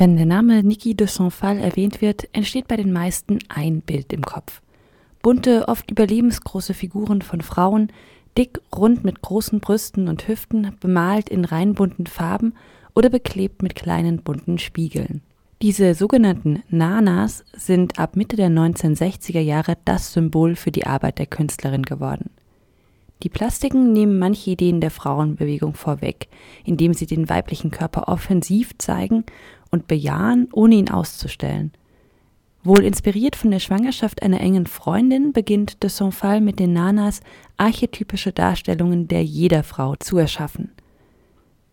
Wenn der Name Niki de Saint-Phal erwähnt wird, entsteht bei den meisten ein Bild im Kopf. Bunte, oft überlebensgroße Figuren von Frauen, dick, rund mit großen Brüsten und Hüften, bemalt in reinbunten Farben oder beklebt mit kleinen bunten Spiegeln. Diese sogenannten Nanas sind ab Mitte der 1960er Jahre das Symbol für die Arbeit der Künstlerin geworden. Die Plastiken nehmen manche Ideen der Frauenbewegung vorweg, indem sie den weiblichen Körper offensiv zeigen und bejahen, ohne ihn auszustellen. Wohl inspiriert von der Schwangerschaft einer engen Freundin beginnt de Saint-Phal mit den Nanas archetypische Darstellungen der jeder Frau zu erschaffen.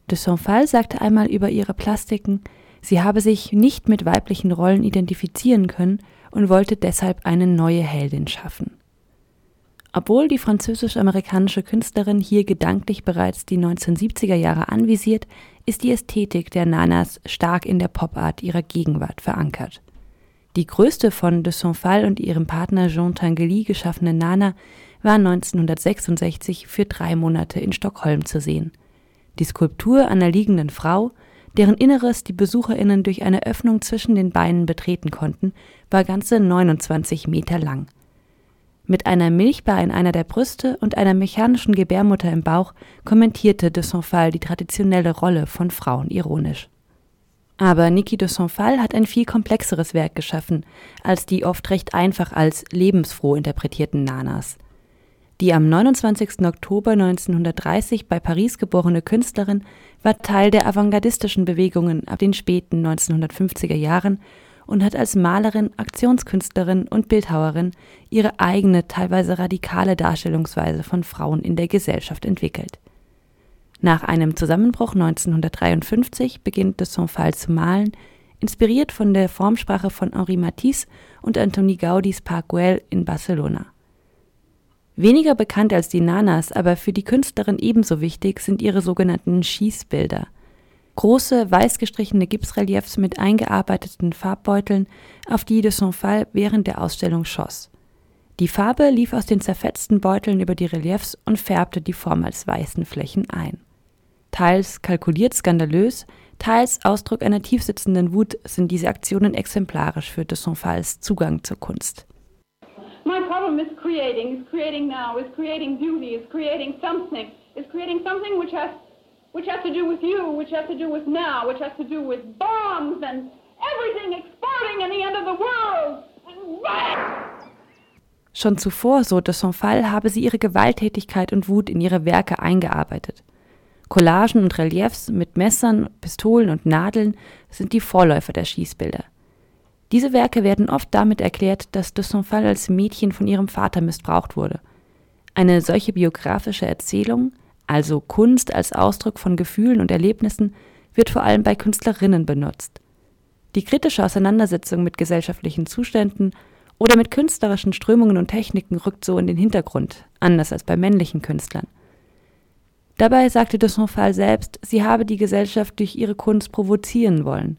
De Saint-Phal sagte einmal über ihre Plastiken, sie habe sich nicht mit weiblichen Rollen identifizieren können und wollte deshalb eine neue Heldin schaffen. Obwohl die französisch-amerikanische Künstlerin hier gedanklich bereits die 1970er Jahre anvisiert, ist die Ästhetik der Nanas stark in der Popart ihrer Gegenwart verankert. Die größte von de Saint-Phal und ihrem Partner Jean Tinguely geschaffene Nana war 1966 für drei Monate in Stockholm zu sehen. Die Skulptur einer liegenden Frau, deren Inneres die BesucherInnen durch eine Öffnung zwischen den Beinen betreten konnten, war ganze 29 Meter lang. Mit einer Milchbar in einer der Brüste und einer mechanischen Gebärmutter im Bauch kommentierte de Saint-Phal die traditionelle Rolle von Frauen ironisch. Aber Niki de Saint-Phal hat ein viel komplexeres Werk geschaffen als die oft recht einfach als lebensfroh interpretierten Nanas. Die am 29. Oktober 1930 bei Paris geborene Künstlerin war Teil der avantgardistischen Bewegungen ab den späten 1950er Jahren und hat als Malerin, Aktionskünstlerin und Bildhauerin ihre eigene, teilweise radikale Darstellungsweise von Frauen in der Gesellschaft entwickelt. Nach einem Zusammenbruch 1953 beginnt de Saint-Phal zu malen, inspiriert von der Formsprache von Henri Matisse und Antoni Gaudis Park Güell in Barcelona. Weniger bekannt als die Nanas, aber für die Künstlerin ebenso wichtig sind ihre sogenannten Schießbilder – große, weiß gestrichene Gipsreliefs mit eingearbeiteten Farbbeuteln, auf die de Saint-Phal während der Ausstellung schoss. Die Farbe lief aus den zerfetzten Beuteln über die Reliefs und färbte die vormals weißen Flächen ein. Teils kalkuliert skandalös, teils Ausdruck einer tiefsitzenden Wut sind diese Aktionen exemplarisch für de Saint-Phals Zugang zur Kunst. My problem is creating, is creating now, is creating beauty, is creating something, is creating something which has which has to do with you, which has to do with now, which has to do with bombs and everything exploding and the end of the world. Schon zuvor, so de Saint-Phal, habe sie ihre Gewalttätigkeit und Wut in ihre Werke eingearbeitet. Collagen und Reliefs mit Messern, Pistolen und Nadeln sind die Vorläufer der Schießbilder. Diese Werke werden oft damit erklärt, dass de Saint-Phal als Mädchen von ihrem Vater missbraucht wurde. Eine solche biografische Erzählung – also Kunst als Ausdruck von Gefühlen und Erlebnissen, wird vor allem bei Künstlerinnen benutzt. Die kritische Auseinandersetzung mit gesellschaftlichen Zuständen oder mit künstlerischen Strömungen und Techniken rückt so in den Hintergrund, anders als bei männlichen Künstlern. Dabei sagte de Saint-Phal selbst, sie habe die Gesellschaft durch ihre Kunst provozieren wollen.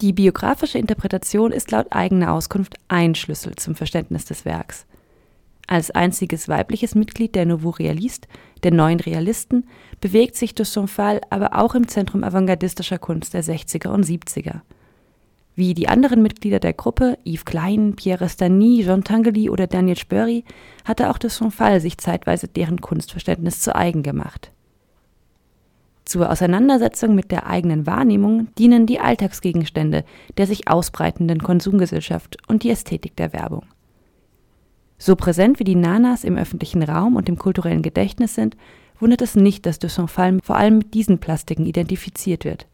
Die biografische Interpretation ist laut eigener Auskunft ein Schlüssel zum Verständnis des Werks. Als einziges weibliches Mitglied der Nouveau Realiste, der neuen Realisten, bewegt sich de Saint-Phal aber auch im Zentrum avantgardistischer Kunst der 60er und 70er. Wie die anderen Mitglieder der Gruppe, Yves Klein, Pierre Stany, Jean Tinguely oder Daniel Spörri, hatte auch de Saint-Phal sich zeitweise deren Kunstverständnis zu eigen gemacht. Zur Auseinandersetzung mit der eigenen Wahrnehmung dienen die Alltagsgegenstände der sich ausbreitenden Konsumgesellschaft und die Ästhetik der Werbung. So präsent wie die Nanas im öffentlichen Raum und im kulturellen Gedächtnis sind, wundert es nicht, dass Saint-Phal vor allem mit diesen Plastiken identifiziert wird.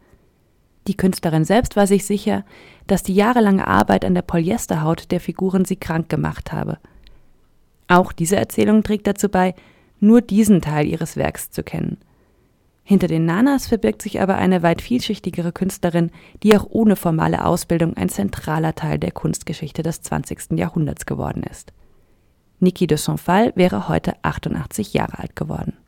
Die Künstlerin selbst war sich sicher, dass die jahrelange Arbeit an der Polyesterhaut der Figuren sie krank gemacht habe. Auch diese Erzählung trägt dazu bei, nur diesen Teil ihres Werks zu kennen. Hinter den Nanas verbirgt sich aber eine weit vielschichtigere Künstlerin, die auch ohne formale Ausbildung ein zentraler Teil der Kunstgeschichte des 20. Jahrhunderts geworden ist. Niki de Saint-Phal wäre heute 88 Jahre alt geworden